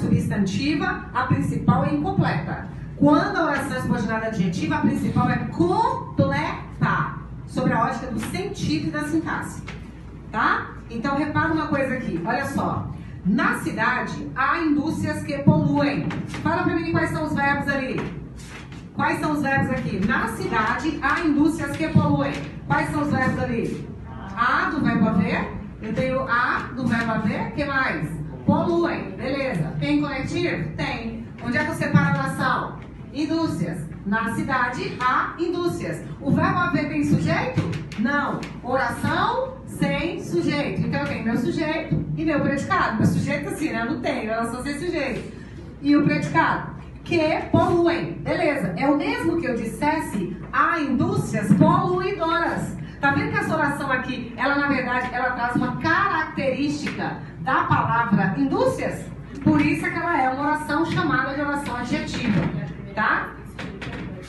substantiva, a principal é incompleta. Quando a oração é subordinada adjetiva, a principal é completa, sobre a ótica do sentido e da sintaxe. Tá? Então, repara uma coisa aqui, olha só. Na cidade, há indústrias que poluem. Fala pra mim quais são os verbos ali. Quais são os verbos aqui? Na cidade, há indústrias que poluem. Quais são os verbos ali? A do verbo haver. Eu tenho a do verbo haver. que mais? Poluem. Tem. Onde é que eu separo a oração? Indústrias. Na cidade, há indústrias. O verbo haver tem sujeito? Não. Oração sem sujeito. Então eu tenho meu sujeito e meu predicado. Meu sujeito assim, né? Eu não tenho, sou sem sujeito. E o predicado? Que poluem. Beleza. É o mesmo que eu dissesse há indústrias poluidoras. Tá vendo que essa oração aqui, ela na verdade, ela traz uma característica da palavra indústrias? Por isso é que ela é uma oração chamada de oração adjetiva, tá?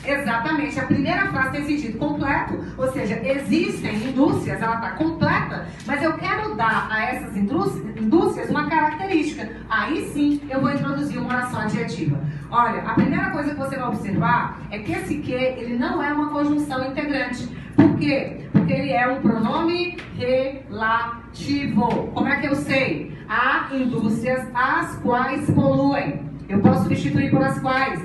Exatamente. A primeira frase tem sentido completo, ou seja, existem indústrias, ela está completa, mas eu quero dar a essas indústrias uma característica. Aí sim eu vou introduzir uma oração adjetiva. Olha, a primeira coisa que você vai observar é que esse que ele não é uma conjunção integrante. Por quê? Porque ele é um pronome relativo. Como é que eu sei? Há indústrias as quais poluem. Eu posso substituir por as quais.